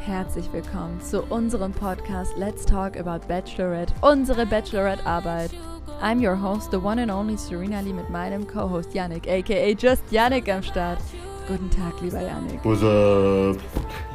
Herzlich willkommen zu unserem Podcast Let's Talk About Bachelorette, unsere Bachelorette-Arbeit. I'm your host, the one and only Serena Lee mit meinem Co-Host Yannick, aka Just Yannick am Start. Guten Tag, lieber Yannick. What's up?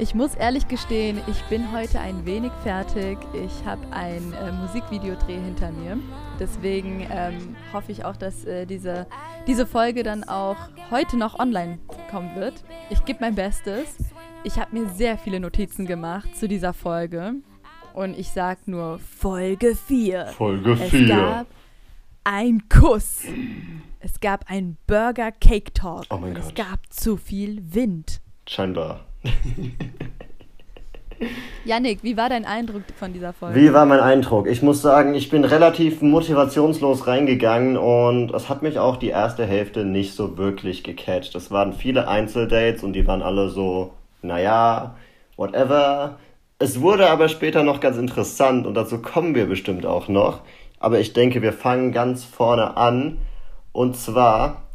Ich muss ehrlich gestehen, ich bin heute ein wenig fertig. Ich habe ein äh, Musikvideodreh hinter mir. Deswegen ähm, hoffe ich auch, dass äh, diese, diese Folge dann auch heute noch online kommen wird. Ich gebe mein Bestes. Ich habe mir sehr viele Notizen gemacht zu dieser Folge. Und ich sage nur Folge 4. Folge Es 4. gab ein Kuss. Es gab ein Burger Cake Talk. Oh mein Und Es Gott. gab zu viel Wind. Scheinbar. Yannick, wie war dein Eindruck von dieser Folge? Wie war mein Eindruck? Ich muss sagen, ich bin relativ motivationslos reingegangen und es hat mich auch die erste Hälfte nicht so wirklich gecatcht. Es waren viele Einzeldates und die waren alle so, naja, whatever. Es wurde aber später noch ganz interessant und dazu kommen wir bestimmt auch noch. Aber ich denke, wir fangen ganz vorne an. Und zwar,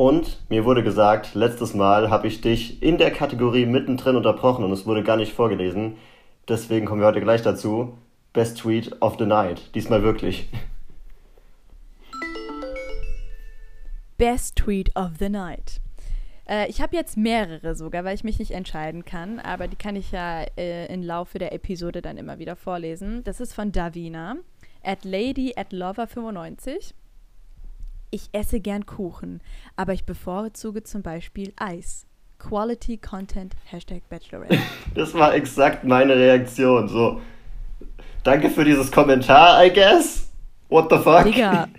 und mir wurde gesagt, letztes Mal habe ich dich in der Kategorie mittendrin unterbrochen und es wurde gar nicht vorgelesen. Deswegen kommen wir heute gleich dazu. Best Tweet of the Night. Diesmal wirklich. Best Tweet of the Night. Äh, ich habe jetzt mehrere sogar, weil ich mich nicht entscheiden kann, aber die kann ich ja äh, im Laufe der Episode dann immer wieder vorlesen. Das ist von Davina, at Lady at Lover 95. Ich esse gern Kuchen, aber ich bevorzuge zum Beispiel Eis. Quality Content, Hashtag Bachelorette. Das war exakt meine Reaktion. So, danke für dieses Kommentar, I guess. What the fuck? Digga.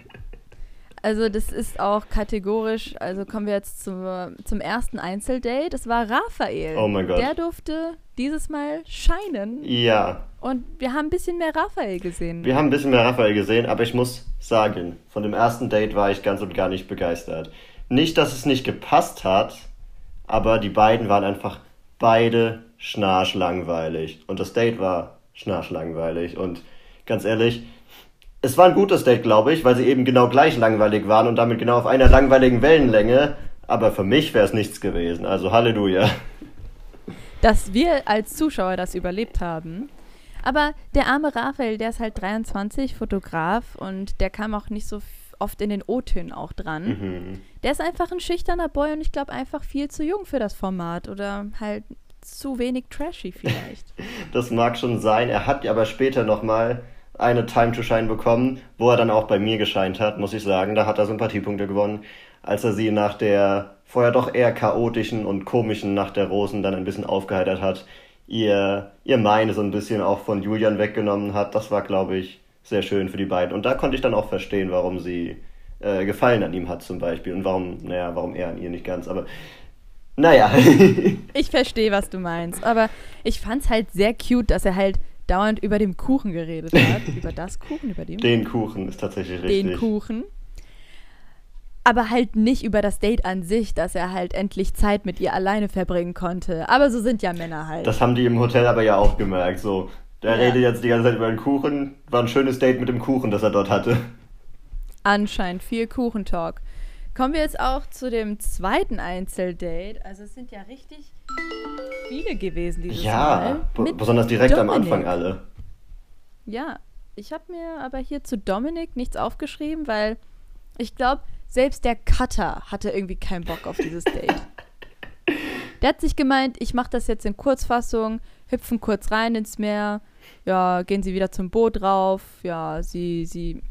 Also das ist auch kategorisch, also kommen wir jetzt zum, zum ersten Einzeldate. Das war Raphael. Oh mein Gott. Der durfte dieses Mal scheinen. Ja, Und wir haben ein bisschen mehr Raphael gesehen. wir haben ein bisschen mehr Raphael gesehen, aber ich muss sagen, von dem ersten Date war ich ganz und gar nicht begeistert. Nicht, dass es nicht gepasst hat, aber die beiden waren einfach beide schnarchlangweilig. Und das Date war schnarchlangweilig. Und ganz ehrlich, es war ein gutes Date, glaube ich, weil sie eben genau gleich langweilig waren und damit genau auf einer langweiligen Wellenlänge. Aber für mich wäre es nichts gewesen. Also Halleluja. Dass wir als Zuschauer das überlebt haben. Aber der arme Raphael, der ist halt 23, Fotograf und der kam auch nicht so oft in den O-Tönen auch dran. Mhm. Der ist einfach ein schüchterner Boy und ich glaube einfach viel zu jung für das Format oder halt zu wenig trashy vielleicht. Das mag schon sein. Er hat ja aber später nochmal eine Time to Shine bekommen, wo er dann auch bei mir gescheint hat, muss ich sagen. Da hat er Sympathiepunkte gewonnen, als er sie nach der vorher doch eher chaotischen und komischen Nacht der Rosen dann ein bisschen aufgeheitert hat. Ihr, ihr Meine so ein bisschen auch von Julian weggenommen hat. Das war, glaube ich, sehr schön für die beiden. Und da konnte ich dann auch verstehen, warum sie äh, Gefallen an ihm hat zum Beispiel. Und warum, naja, warum er an ihr nicht ganz. Aber naja. Ich verstehe, was du meinst, aber ich fand's halt sehr cute, dass er halt dauernd über dem Kuchen geredet hat. über das Kuchen, über den, Den Kuchen ist tatsächlich richtig. den Kuchen. Aber halt nicht über das Date an sich, dass er halt endlich Zeit mit ihr alleine verbringen konnte. Aber so sind ja Männer halt. Das haben die im Hotel aber ja auch gemerkt. So, der Ja. redet jetzt die ganze Zeit über den Kuchen. War ein schönes Date mit dem Kuchen, das er dort hatte. Anscheinend viel Kuchentalk. Kommen wir jetzt auch zu dem zweiten Einzeldate. Also es sind ja richtig viele gewesen dieses Ja, Mal. Mit besonders direkt am Dominik. Anfang alle. Ja, ich habe mir aber hier zu Dominik nichts aufgeschrieben, weil ich glaube, selbst der Cutter hatte irgendwie keinen Bock auf dieses Date. Der hat sich gemeint, ich mache das jetzt in Kurzfassung, hüpfen kurz rein ins Meer, ja, gehen sie wieder zum Boot rauf, ja, sie, sie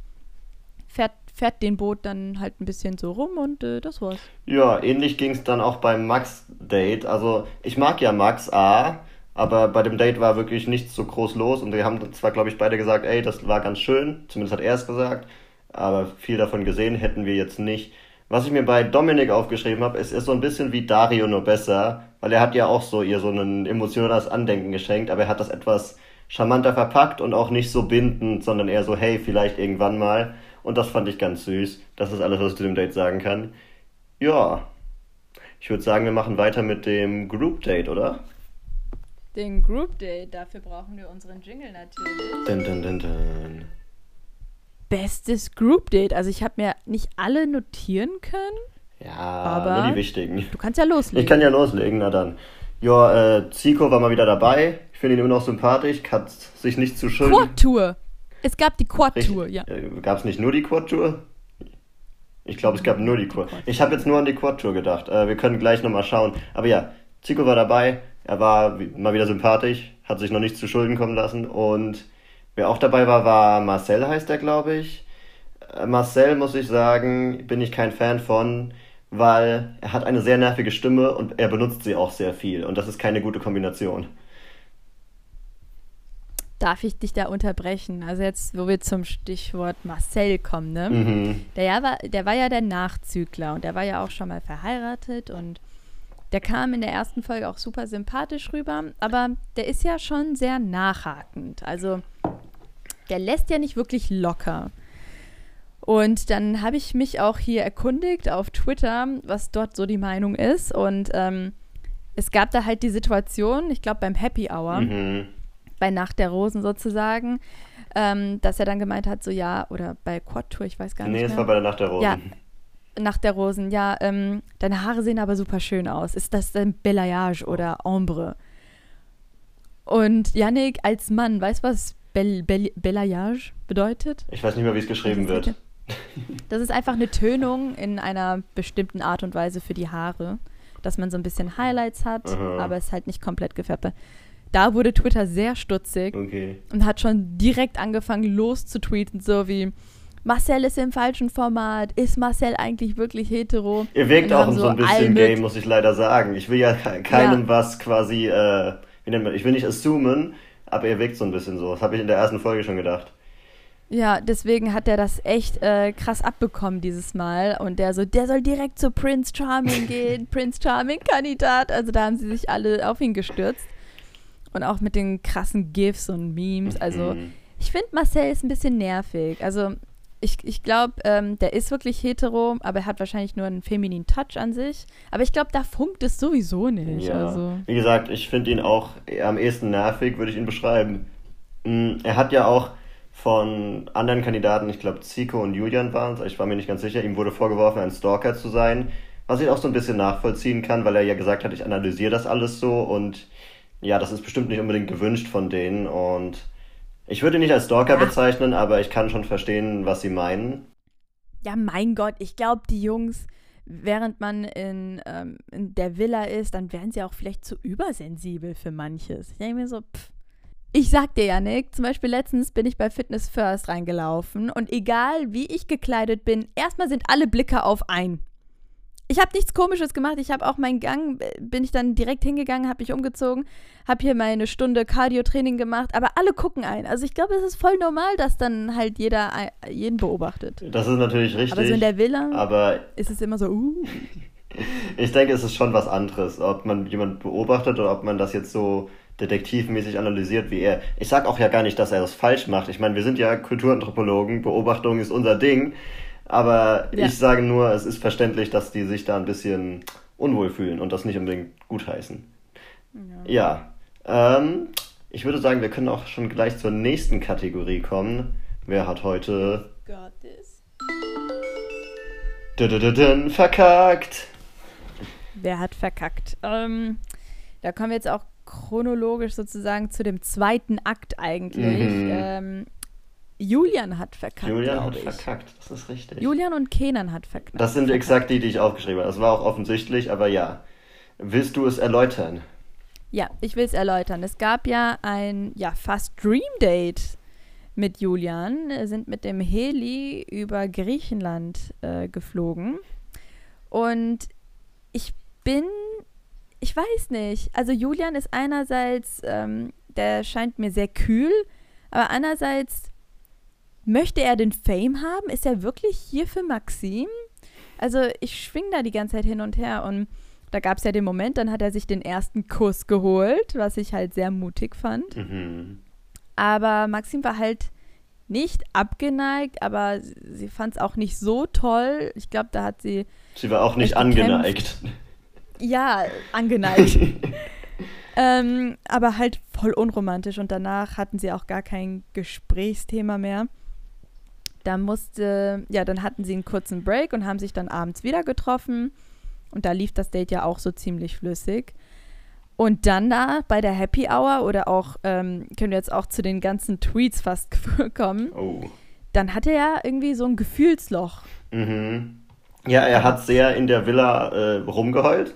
fährt, fährt den Boot dann halt ein bisschen so rum und äh, das war's. Ja, ähnlich ging es dann auch beim Max-Date. Also, ich mag ja Max A, aber bei dem Date war wirklich nichts so groß los. Und wir haben zwar, glaube ich, beide gesagt, ey, das war ganz schön. Zumindest hat er es gesagt. Aber viel davon gesehen hätten wir jetzt nicht. Was ich mir bei Dominik aufgeschrieben habe, es ist so ein bisschen wie Dario nur besser, weil er hat ja auch so ihr so ein emotionales Andenken geschenkt, aber er hat das etwas charmanter verpackt und auch nicht so bindend, sondern eher so, hey, vielleicht irgendwann mal. Und das fand ich ganz süß. Das ist alles, was ich zu dem Date sagen kann. Ja. Ich würde sagen, wir machen weiter mit dem Group Date, oder? Den Group Date, dafür brauchen wir unseren Jingle natürlich. Dun, dun, dun, dun. Bestes Group Date. Also ich habe mir nicht alle notieren können. Ja, Aber- nur die wichtigen. Du kannst ja loslegen. Ich kann ja loslegen, na dann. Ja, äh, Zico war mal wieder dabei. Ich finde ihn immer noch sympathisch, hat sich nicht zu schulden. Quad-Tour. Es gab die Quad-Tour, ja. Äh, gab es nicht nur die Quad-Tour? Ich glaube, es gab nur die Quad. Ich habe jetzt nur an die Quad-Tour gedacht. Äh, wir können gleich nochmal schauen. Aber ja, Zico war dabei. Er war mal wieder sympathisch, hat sich noch nicht zu Schulden kommen lassen. Und wer auch dabei war, war Marcel, heißt er, glaube ich. Äh, Marcel, muss ich sagen, bin ich kein Fan von, weil er hat eine sehr nervige Stimme und er benutzt sie auch sehr viel. Und das ist keine gute Kombination. Darf ich dich da unterbrechen? Also jetzt, wo wir zum Stichwort Marcel kommen, ne? Mhm. Der, ja war, der war ja der Nachzügler und der war ja auch schon mal verheiratet und der kam in der ersten Folge auch super sympathisch rüber, aber der ist ja schon sehr nachhakend. Also der lässt ja nicht wirklich locker. Und dann habe ich mich auch hier erkundigt auf Twitter, was dort so die Meinung ist. Und ähm, es gab da halt die Situation, ich glaube beim Happy Hour, Mhm. bei Nacht der Rosen sozusagen, ähm, dass er dann gemeint hat, so ja, oder bei Quad Tour, ich weiß gar Nee, nicht es mehr. war bei der Nacht der Rosen. Ja. Nacht der Rosen, ja, ähm, deine Haare sehen aber super schön aus. Ist das denn Belayage oder Ombre? Und Yannick als Mann, weißt du, was Bel Bel Belayage bedeutet? Ich weiß nicht mehr, wie es geschrieben Das wird. Das ist einfach eine Tönung in einer bestimmten Art und Weise für die Haare, dass man so ein bisschen Highlights hat, Aha. aber es halt nicht komplett gefärbt. wird. Da wurde Twitter sehr stutzig Okay. und hat schon direkt angefangen loszutweeten, so wie Marcel ist im falschen Format, ist Marcel eigentlich wirklich hetero? Ihr wirkt auch so ein bisschen gay, muss ich leider sagen. Ich will ja ke- keinem Ja. was quasi, äh, ich will nicht assumen, aber ihr wirkt so ein bisschen so. Das habe ich in der ersten Folge schon gedacht. Ja, deswegen hat er das echt äh, krass abbekommen dieses Mal. Und der so, der soll direkt zu Prince Charming gehen, Prince Charming-Kandidat. Also da haben sie sich alle auf ihn gestürzt. Und auch mit den krassen GIFs und Memes. Also Mhm. ich finde, Marcel ist ein bisschen nervig. Also ich, ich glaube, ähm, der ist wirklich hetero, aber er hat wahrscheinlich nur einen femininen Touch an sich. Aber ich glaube, da funkt es sowieso nicht. Ja. Also. Wie gesagt, ich finde ihn auch am ehesten nervig, würde ich ihn beschreiben. Mm, Er hat ja auch von anderen Kandidaten, ich glaube Zico und Julian waren es, ich war mir nicht ganz sicher, ihm wurde vorgeworfen, ein Stalker zu sein, was ich auch so ein bisschen nachvollziehen kann, weil er ja gesagt hat, ich analysiere das alles so und ja, das ist bestimmt nicht unbedingt gewünscht von denen und ich würde ihn nicht als Stalker Ja. bezeichnen, aber ich kann schon verstehen, was sie meinen. Ja, mein Gott, ich glaube, die Jungs, während man in, ähm, in der Villa ist, dann werden sie auch vielleicht zu übersensibel für manches. Ich denke mir so, pff. Ich sag dir, Janik, zum Beispiel letztens bin ich bei Fitness First reingelaufen und egal wie ich gekleidet bin, erstmal sind alle Blicke auf ein. Ich habe nichts Komisches gemacht. Ich habe auch meinen Gang, äh, bin ich dann direkt hingegangen, habe mich umgezogen, habe hier meine Stunde Cardio-Training gemacht, aber alle gucken ein. Also ich glaube, es ist voll normal, dass dann halt jeder jeden beobachtet. Das ist natürlich richtig, Aber so in der Villa aber ist es immer so, uh. Ich denke, es ist schon was anderes, ob man jemand beobachtet oder ob man das jetzt so detektivmäßig analysiert wie er. Ich sag auch ja gar nicht, dass er das falsch macht. Ich meine, wir sind ja Kulturanthropologen, Beobachtung ist unser Ding. Aber Ja. ich sage nur, es ist verständlich, dass die sich da ein bisschen unwohl fühlen und das nicht unbedingt gutheißen. Ja, ähm, ich würde sagen, wir können auch schon gleich zur nächsten Kategorie kommen. Wer hat heute Got this. verkackt? Wer hat verkackt? Ähm, da kommen wir jetzt auch chronologisch sozusagen zu dem zweiten Akt eigentlich. Mhm. Ähm, Julian hat verkackt. Julian hat ich. verkackt, das ist richtig. Julian und Kenan hat verkackt. Das sind exakt die, die ich aufgeschrieben habe. Das war auch offensichtlich, aber ja. Willst du es erläutern? Ja, ich will es erläutern. Es gab ja ein ja, fast Dream Date mit Julian. Wir sind mit dem Heli über Griechenland äh, geflogen. Und ich bin, ich weiß nicht. Also Julian ist einerseits, ähm, der scheint mir sehr kühl, aber andererseits möchte er den Fame haben? Ist er wirklich hier für Maxim? Also ich schwing da die ganze Zeit hin und her und da gab es ja den Moment, dann hat er sich den ersten Kuss geholt, was ich halt sehr mutig fand. Mhm. Aber Maxim war halt nicht abgeneigt, aber sie fand es auch nicht so toll. Ich glaube, da hat sie, Sie war auch nicht gekämpft. angeneigt. ja, angeneigt. ähm, aber halt voll unromantisch und danach hatten sie auch gar kein Gesprächsthema mehr. Da musste, ja, dann hatten sie einen kurzen Break und haben sich dann abends wieder getroffen. Und da lief das Date ja auch so ziemlich flüssig. Und dann da bei der Happy Hour oder auch, ähm, können wir jetzt auch zu den ganzen Tweets fast kommen, Oh. dann hat er ja irgendwie so ein Gefühlsloch. Mhm. Ja, er hat sehr in der Villa äh, rumgeheult,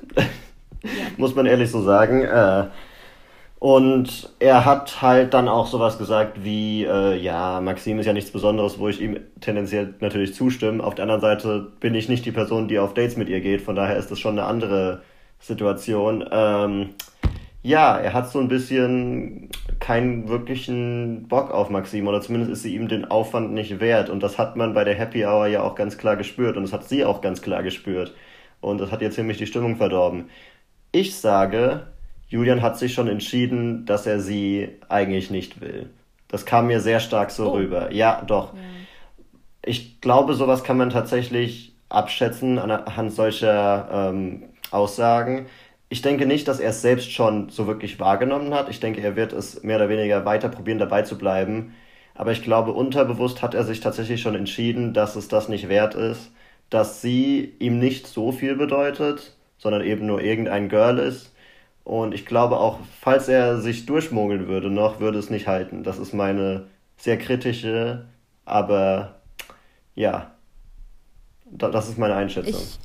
muss man ehrlich so sagen. Äh, und er hat halt dann auch sowas gesagt wie, äh, ja, Maxim ist ja nichts Besonderes, wo ich ihm tendenziell natürlich zustimme. Auf der anderen Seite bin ich nicht die Person, die auf Dates mit ihr geht, von daher ist das schon eine andere Situation. Ähm, ja, er hat so ein bisschen keinen wirklichen Bock auf Maxim oder zumindest ist sie ihm den Aufwand nicht wert. Und das hat man bei der Happy Hour ja auch ganz klar gespürt und das hat sie auch ganz klar gespürt. Und das hat ihr ziemlich die Stimmung verdorben. Ich sage, Julian hat sich schon entschieden, dass er sie eigentlich nicht will. Das kam mir sehr stark so Oh. rüber. Ja, doch. Ich glaube, sowas kann man tatsächlich abschätzen anhand solcher ähm, Aussagen. Ich denke nicht, dass er es selbst schon so wirklich wahrgenommen hat. Ich denke, er wird es mehr oder weniger weiter probieren, dabei zu bleiben. Aber ich glaube, unterbewusst hat er sich tatsächlich schon entschieden, dass es das nicht wert ist, dass sie ihm nicht so viel bedeutet, sondern eben nur irgendein Girl ist. Und ich glaube auch, falls er sich durchmogeln würde noch, würde es nicht halten. Das ist meine sehr kritische, aber ja, da- das ist meine Einschätzung. Ich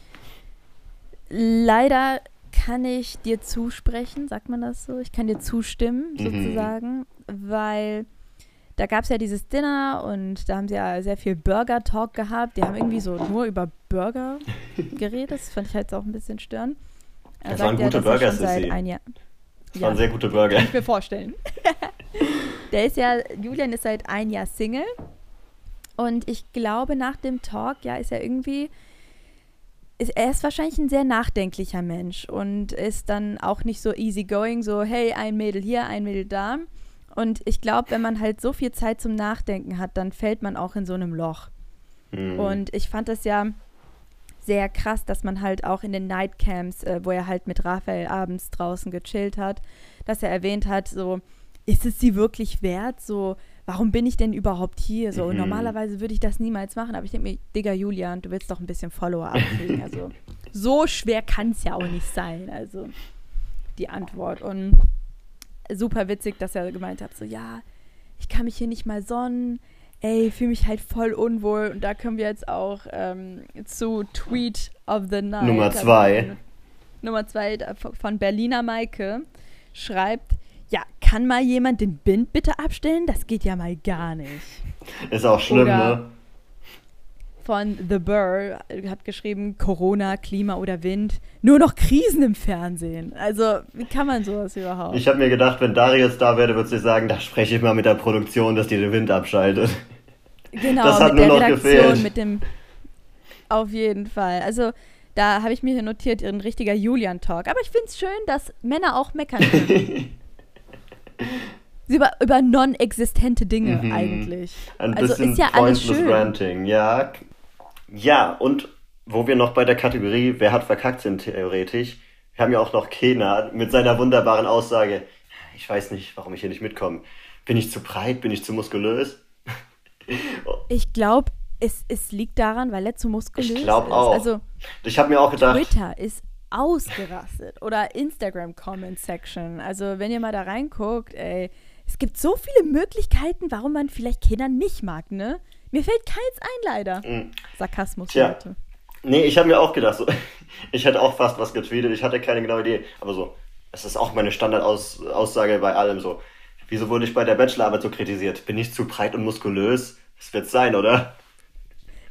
leider kann ich dir zusprechen, sagt man das so? Ich kann dir zustimmen, Mhm. sozusagen, weil da gab es ja dieses Dinner und da haben sie ja sehr viel Burger-Talk gehabt. Die haben irgendwie so nur über Burger geredet. Das fand ich halt auch ein bisschen störend. Er Das waren ja, gute er Burger, Sissi. ein Jahr. Das waren sehr gute Burger. Kann ich mir vorstellen. Der ist ja, Julian ist seit ein Jahr Single. Und ich glaube, nach dem Talk, ja, ist er irgendwie, ist, er ist wahrscheinlich ein sehr nachdenklicher Mensch und ist dann auch nicht so easygoing, so, hey, ein Mädel hier, ein Mädel da. Und ich glaube, wenn man halt so viel Zeit zum Nachdenken hat, dann fällt man auch in so einem Loch. Hm. Und ich fand das ja sehr krass, dass man halt auch in den Nightcamps, äh, wo er halt mit Raphael abends draußen gechillt hat, dass er erwähnt hat, so, ist es sie wirklich wert? So, warum bin ich denn überhaupt hier? So, Mhm. normalerweise würde ich das niemals machen, aber ich denke mir, Digga, Julian, du willst doch ein bisschen Follower abkriegen. Also, so schwer kann es ja auch nicht sein. Also, die Antwort. Und super witzig, dass er gemeint hat, so, ja, ich kann mich hier nicht mal sonnen. Ey, fühle mich halt voll unwohl. Und da können wir jetzt auch ähm, zu Tweet of the Night. Nummer zwei. Nummer zwei von Berliner Maike schreibt, ja, kann mal jemand den Bind bitte abstellen? Das geht ja mal gar nicht. Ist auch schlimm, Oder- ne? Von The Burr hat geschrieben, Corona, Klima oder Wind, nur noch Krisen im Fernsehen. Also, wie kann man sowas überhaupt? Ich habe mir gedacht, wenn Darius da wäre, würde sie sagen, da spreche ich mal mit der Produktion, dass die den Wind abschaltet. Genau, Das hat mit nur der noch Redaktion, gefehlt. mit dem. Auf jeden Fall. Also, da habe ich mir hier notiert, ein richtiger Julian-Talk. Aber ich finde es schön, dass Männer auch meckern können. über über non-existente Dinge Mhm. eigentlich. Ein also bisschen ist ja alles schön. ranting, ja. Ja, und wo wir noch bei der Kategorie Wer hat verkackt sind theoretisch, wir haben ja auch noch Kena mit seiner wunderbaren Aussage, ich weiß nicht, warum ich hier nicht mitkomme. Bin ich zu breit? Bin ich zu muskulös? Ich glaube, es, es liegt daran, weil er zu muskulös Ich glaube ist. auch. Also, Ich habe mir auch gedacht, Twitter ist ausgerastet. Oder Instagram Comment Section. Also, wenn ihr mal da reinguckt, ey, es gibt so viele Möglichkeiten, warum man vielleicht Kinder nicht mag, ne? Mir fällt keins ein, leider. Mm. Sarkasmus, Tja. Leute. Nee, ich habe mir auch gedacht, so, ich hätte auch fast was getweetet, ich hatte keine genaue Idee, aber so, es ist auch meine Standardaussage bei allem so. Wieso wurde ich bei der Bachelorarbeit so kritisiert? Bin ich zu breit und muskulös? Das wird sein, oder?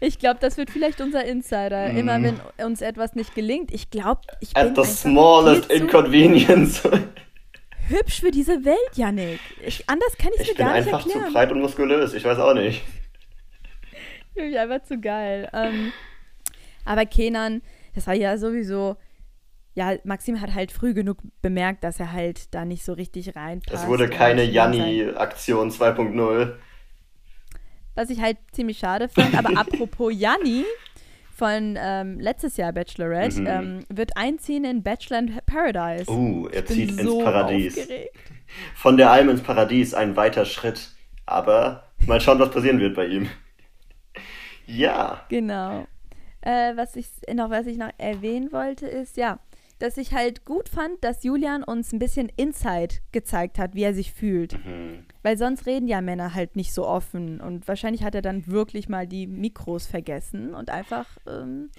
Ich glaube, das wird vielleicht unser Insider. Mhm. Immer wenn uns etwas nicht gelingt. Ich glaube, ich bin At the smallest inconvenience. hübsch für diese Welt, Yannick. Ich, anders kann ich es Ich mir bin gar nicht einfach zu erklären. breit und muskulös, ich weiß auch nicht. Finde ich einfach zu geil. Ähm, aber Kenan, das war ja sowieso. Ja, Maxim hat halt früh genug bemerkt, dass er halt da nicht so richtig reinpasst. Es wurde keine Janni-Aktion 2.0. Was ich halt ziemlich schade fand. Aber apropos Janni von ähm, letztes Jahr Bachelorette Mhm. ähm, wird einziehen in Bachelor in Paradise. Uh, er zieht ins so Paradies. Aufgeregt. Von der Alm ins Paradies, ein weiter Schritt. Aber mal schauen, was passieren wird bei ihm. Ja. Genau. Äh, was ich noch, was ich noch erwähnen wollte, ist, ja, dass ich halt gut fand, dass Julian uns ein bisschen Insight gezeigt hat, wie er sich fühlt. Mhm. Weil sonst reden ja Männer halt nicht so offen. Und wahrscheinlich hat er dann wirklich mal die Mikros vergessen und einfach ähm,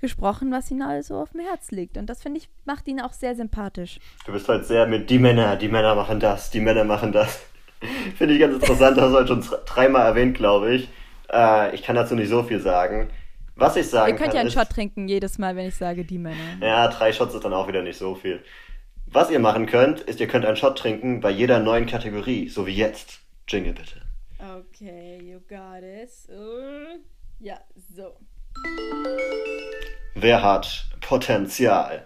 gesprochen, was ihm also auf dem Herz liegt. Und das finde ich, macht ihn auch sehr sympathisch. Du bist halt sehr mit die Männer, die Männer machen das, die Männer machen das. Finde ich ganz interessant, hast du heute schon dreimal erwähnt, glaube ich. Äh, ich kann dazu nicht so viel sagen. Was ich sagen Ihr könnt kann, ja einen ist, Shot trinken jedes Mal, wenn ich sage, die Männer. Ja, drei Shots ist dann auch wieder nicht so viel. Was ihr machen könnt, ist, ihr könnt einen Shot trinken bei jeder neuen Kategorie, so wie jetzt. Jingle bitte. Okay, you got it. Uh, ja, so. Wer hat Potenzial?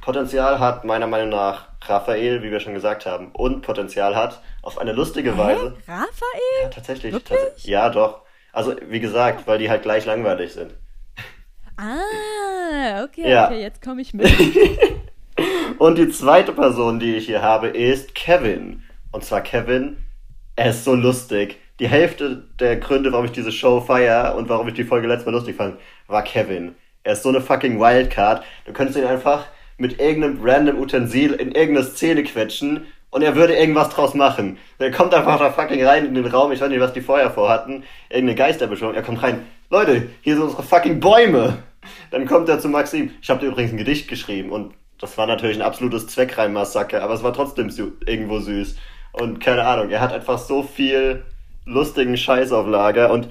Potenzial hat meiner Meinung nach Raphael, wie wir schon gesagt haben, und Potenzial hat auf eine lustige Weise. Hä? Raphael? Ja, tatsächlich. Tats- ja, doch. Also, wie gesagt, weil die halt gleich langweilig sind. Ah, okay, Ja. okay, jetzt komme ich mit. Und die zweite Person, die ich hier habe, ist Kevin. Und zwar Kevin, er ist so lustig. Die Hälfte der Gründe, warum ich diese Show feier und warum ich die Folge letztes Mal lustig fand, war Kevin. Er ist so eine fucking Wildcard. Du könntest ihn einfach mit irgendeinem random Utensil in irgendeine Szene quetschen und er würde irgendwas draus machen. Er kommt einfach da fucking rein in den Raum, ich weiß nicht, was die vorher vorhatten, irgendeine Geisterbeschwörung. Er kommt rein, Leute, hier sind unsere fucking Bäume. Dann kommt er zu Maxim. Ich habe dir übrigens ein Gedicht geschrieben und das war natürlich ein absolutes Zweckreimmassaker, aber es war trotzdem irgendwo süß. Und keine Ahnung, er hat einfach so viel lustigen Scheiß auf Lager und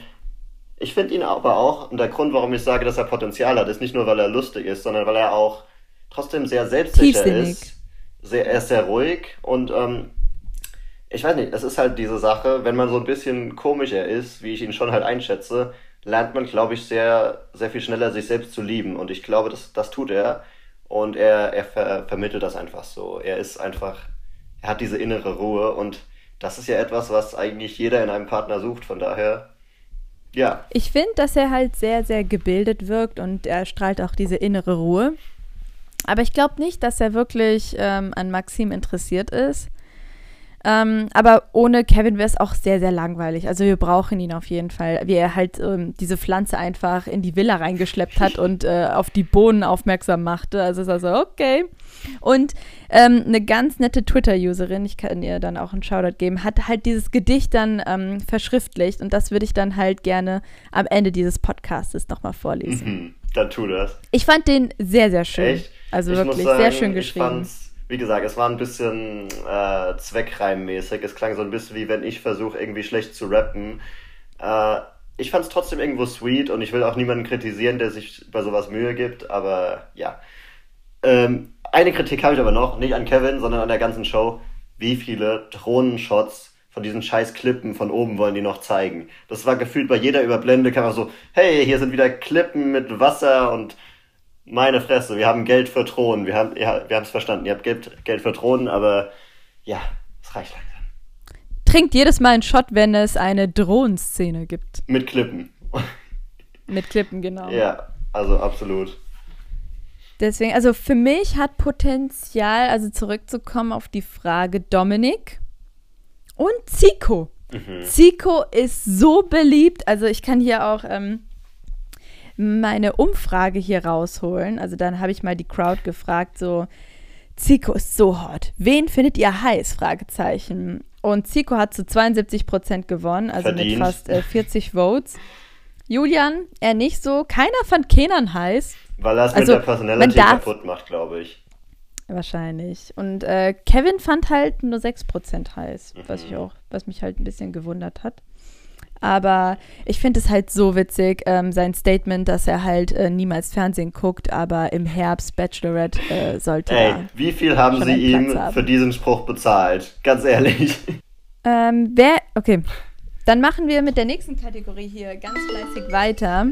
ich finde ihn aber auch, und der Grund, warum ich sage, dass er Potenzial hat, ist nicht nur, weil er lustig ist, sondern weil er auch trotzdem sehr selbstsicher ist. Sehr, er ist sehr ruhig und ähm, ich weiß nicht, es ist halt diese Sache, wenn man so ein bisschen komischer ist, wie ich ihn schon halt einschätze, lernt man, glaube ich, sehr, sehr viel schneller sich selbst zu lieben. Und ich glaube, das, das tut er. Und er, er ver vermittelt das einfach so. Er ist einfach, er hat diese innere Ruhe und das ist ja etwas, was eigentlich jeder in einem Partner sucht. Von daher, ja, Ich finde, dass er halt sehr, sehr gebildet wirkt und er strahlt auch diese innere Ruhe. Aber ich glaube nicht, dass er wirklich ähm, an Maxim interessiert ist. Ähm, aber ohne Kevin wäre es auch sehr, sehr langweilig. Also wir brauchen ihn auf jeden Fall. Wie er halt ähm, diese Pflanze einfach in die Villa reingeschleppt hat und äh, auf die Bohnen aufmerksam machte. Also ist also okay. Und ähm, eine ganz nette Twitter-Userin, ich kann ihr dann auch einen Shoutout geben, hat halt dieses Gedicht dann ähm, verschriftlicht und das würde ich dann halt gerne am Ende dieses Podcastes nochmal vorlesen. mhm, dann tu das. Ich fand den sehr, sehr schön. Echt? Also Ich wirklich sagen, sehr schön geschrieben. wie gesagt, es war ein bisschen äh, zweckreimmäßig. Es klang so ein bisschen wie wenn ich versuche, irgendwie schlecht zu rappen. Äh, ich fand's trotzdem irgendwo sweet und ich will auch niemanden kritisieren, der sich bei sowas Mühe gibt, aber ja. Ähm, eine Kritik habe ich aber noch, nicht an Kevin, sondern an der ganzen Show. Wie viele Drohnenshots von diesen scheiß Klippen von oben wollen die noch zeigen? Das war gefühlt bei jeder Überblende, auch so, hey, hier sind wieder Klippen mit Wasser und meine Fresse, wir haben Geld für Thronen. Wir haben ja, wir haben es verstanden. Ihr habt Geld, Geld für Thronen, aber ja, es reicht langsam. Trinkt jedes Mal einen Shot, wenn es eine Drohnenszene gibt. Mit Klippen. Mit Klippen, genau. ja, also absolut. Deswegen, also für mich hat Potenzial, also zurückzukommen auf die Frage Dominik und Zico. Mhm. Zico ist so beliebt, also ich kann hier auch ähm, meine Umfrage hier rausholen. Also dann habe ich mal die Crowd gefragt, so Zico ist so hot. Wen findet ihr heiß? Fragezeichen. Und Zico hat zu 72 Prozent gewonnen, also Verdient. mit fast äh, 40 Votes. Julian, er nicht so. Keiner fand Kenan heiß. Weil er es Also, mit der Personality kaputt macht, glaube ich. Wahrscheinlich. Und äh, Kevin fand halt nur 6% heiß, was Mhm. ich auch, was mich halt ein bisschen gewundert hat. Aber ich finde es halt so witzig, ähm, sein Statement, dass er halt äh, niemals Fernsehen guckt, aber im Herbst Bachelorette äh, sollte Ey, er. wie viel haben sie ihm haben. für diesen Spruch bezahlt? Ganz ehrlich. Ähm, wer, okay, dann machen wir mit der nächsten Kategorie hier ganz fleißig weiter.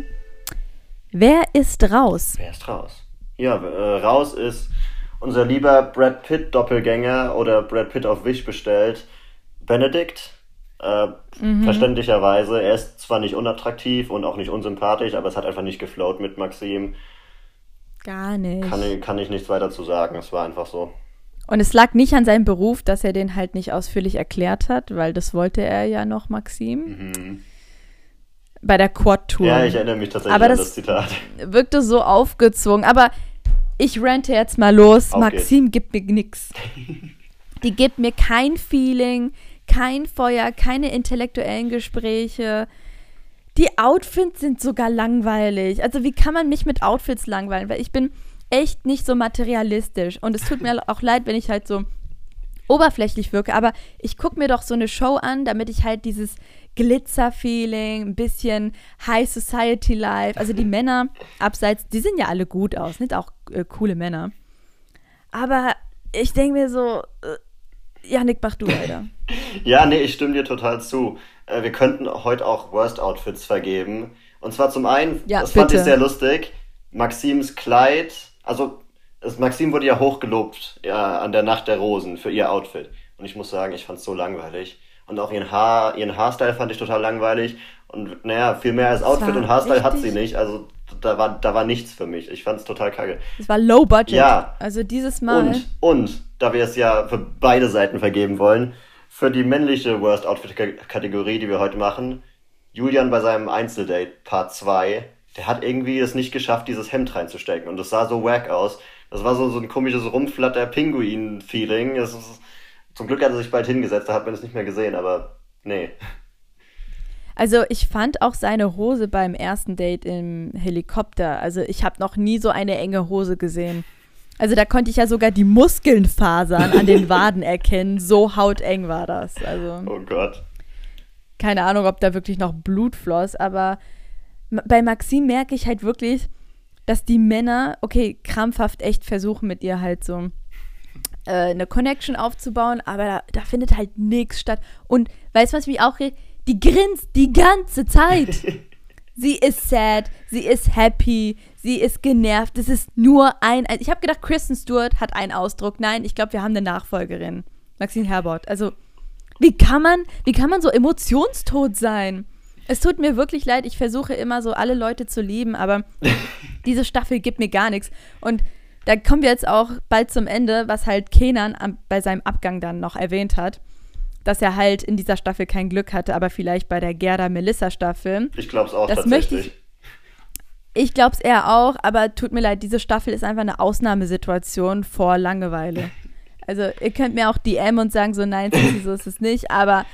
Wer ist raus? Wer ist raus? Ja, äh, raus ist unser lieber Brad Pitt Doppelgänger oder Brad Pitt auf Wish bestellt. Benedict. Äh, Mhm. Verständlicherweise. Er ist zwar nicht unattraktiv und auch nicht unsympathisch, aber es hat einfach nicht geflowt mit Maxim. Gar nicht. Kann, ich- kann ich nichts weiter zu sagen. Es war einfach so. Und es lag nicht an seinem Beruf, dass er den halt nicht ausführlich erklärt hat, weil das wollte er ja noch, Maxim. Mhm. Bei der Quad-Tour. Ja, ich erinnere mich tatsächlich Aber an das- das Zitat. Wirkte so aufgezwungen. Aber ich rente jetzt mal los. Auf Maxim gibt mir nix. Die gibt mir kein Feeling, kein Feuer, keine intellektuellen Gespräche. Die Outfits sind sogar langweilig. Also wie kann man mich mit Outfits langweilen? Weil ich bin echt nicht so materialistisch. Und es tut mir auch leid, wenn ich halt so oberflächlich wirke. Aber ich gucke mir doch so eine Show an, damit ich halt dieses Glitzer-Feeling, ein bisschen High Society Life. Also die Männer abseits, die sehen ja alle gut aus, sind auch äh, coole Männer. Aber ich denke mir so, äh, Janik, mach du weiter. ja, nee, ich stimme dir total zu. Äh, wir könnten heute auch Worst Outfits vergeben. Und zwar zum einen, Ja, das fand bitte. ich sehr lustig, Maxims Kleid, also es, Maxim wurde ja hochgelobt ja, an der Nacht der Rosen für ihr Outfit. Und ich muss sagen, ich fand es so langweilig. Und auch ihren Haar, ihren Haarstyle fand ich total langweilig. Und naja, viel mehr als Outfit und Haarstyle hat sie nicht. Also da war, da war nichts für mich. Ich fand es total kacke. Es war low budget. Ja. Also dieses Mal. Und, und, da wir es ja für beide Seiten vergeben wollen, für die männliche Worst Outfit-Kategorie, die wir heute machen, Julian bei seinem Einzeldate, Part 2, der hat irgendwie es nicht geschafft, dieses Hemd reinzustecken. Und das sah so wack aus. Das war so, so ein komisches Rumflatter-Pinguin-Feeling. Es ist- Zum Glück hat er sich bald hingesetzt, da hat man es nicht mehr gesehen, aber nee. Also ich fand auch seine Hose beim ersten Date im Helikopter. Also ich habe noch nie so eine enge Hose gesehen. Also da konnte ich ja sogar die Muskeln fasern an den Waden erkennen. So hauteng war das. Also Oh Gott. keine Ahnung, ob da wirklich noch Blut floss, aber bei Maxim merke ich halt wirklich, dass die Männer, okay, krampfhaft echt versuchen mit ihr halt so äh, eine Connection aufzubauen, aber da, da findet halt nichts statt. Und weißt du, was mich auch Die grinst die ganze Zeit. sie ist sad, sie ist happy, sie ist genervt. Das ist nur ein. ein ich habe gedacht, Kristen Stewart hat einen Ausdruck. Nein, ich glaube, wir haben eine Nachfolgerin. Maxine Herbert. Also, wie kann man, wie kann man so emotionstot sein? Es tut mir wirklich leid, ich versuche immer so alle Leute zu lieben, aber diese Staffel gibt mir gar nichts. Und da kommen wir jetzt auch bald zum Ende, was halt Kenan am, bei seinem Abgang dann noch erwähnt hat, dass er halt in dieser Staffel kein Glück hatte, aber vielleicht bei der Gerda Melissa Staffel. Ich glaub's auch Das möchte tatsächlich. Ich glaube es eher auch, aber tut mir leid, diese Staffel ist einfach eine Ausnahmesituation vor Langeweile. Also ihr könnt mir auch DM und sagen so, nein, Sissi, so ist es nicht, aber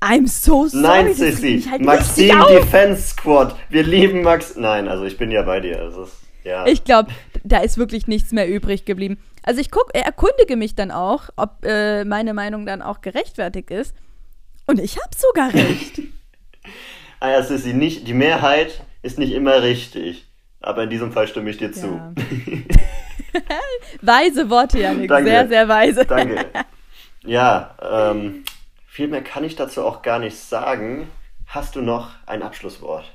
I'm so sorry. Nein, Sissi, halt Maxim. Defense Squad. Wir lieben Max. Nein, also ich bin ja bei dir. Es ist, ja. Ich glaube, da ist wirklich nichts mehr übrig geblieben. Also ich guck, erkundige mich dann auch, ob äh, meine Meinung dann auch gerechtfertigt ist. Und ich habe sogar recht. Ah ja, Sissi, nicht, die Mehrheit ist nicht immer richtig. Aber in diesem Fall stimme ich dir zu. Ja. weise Worte, Janik. Danke. Sehr, sehr weise. Danke. Ja, ähm, viel mehr kann ich dazu auch gar nicht sagen. Hast du noch ein Abschlusswort?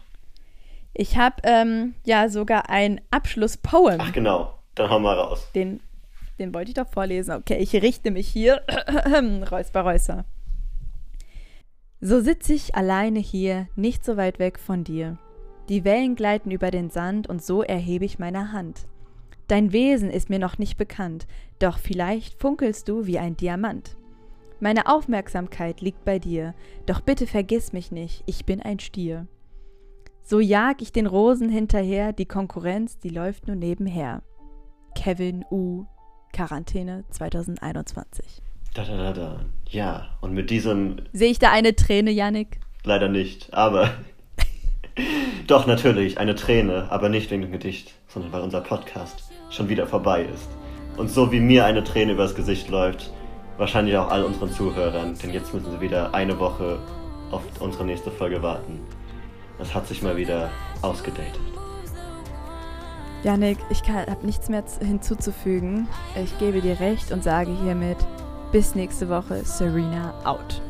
Ich habe ähm, ja sogar ein Abschlusspoem. Ach genau, dann hau mal raus. Den, den wollte ich doch vorlesen. Okay, ich richte mich hier. Räusper, Räusper. So sitze ich alleine hier, nicht so weit weg von dir. Die Wellen gleiten über den Sand und so erhebe ich meine Hand. Dein Wesen ist mir noch nicht bekannt, doch vielleicht funkelst du wie ein Diamant. Meine Aufmerksamkeit liegt bei dir, doch bitte vergiss mich nicht, ich bin ein Stier. So jag ich den Rosen hinterher, die Konkurrenz, die läuft nur nebenher. Kevin U. Quarantäne 2021. Da, da, da, da. Ja, und mit diesem Sehe ich da eine Träne, Yannick? leider nicht, aber doch natürlich eine Träne, aber nicht wegen dem Gedicht, sondern weil unser Podcast schon wieder vorbei ist. Und so wie mir eine Träne übers Gesicht läuft, wahrscheinlich auch all unseren Zuhörern, denn jetzt müssen sie wieder eine Woche auf unsere nächste Folge warten. Es hat sich mal wieder ausgedatet. Yannick, ich habe nichts mehr hinzuzufügen. Ich gebe dir recht und sage hiermit bis nächste Woche. Serena out.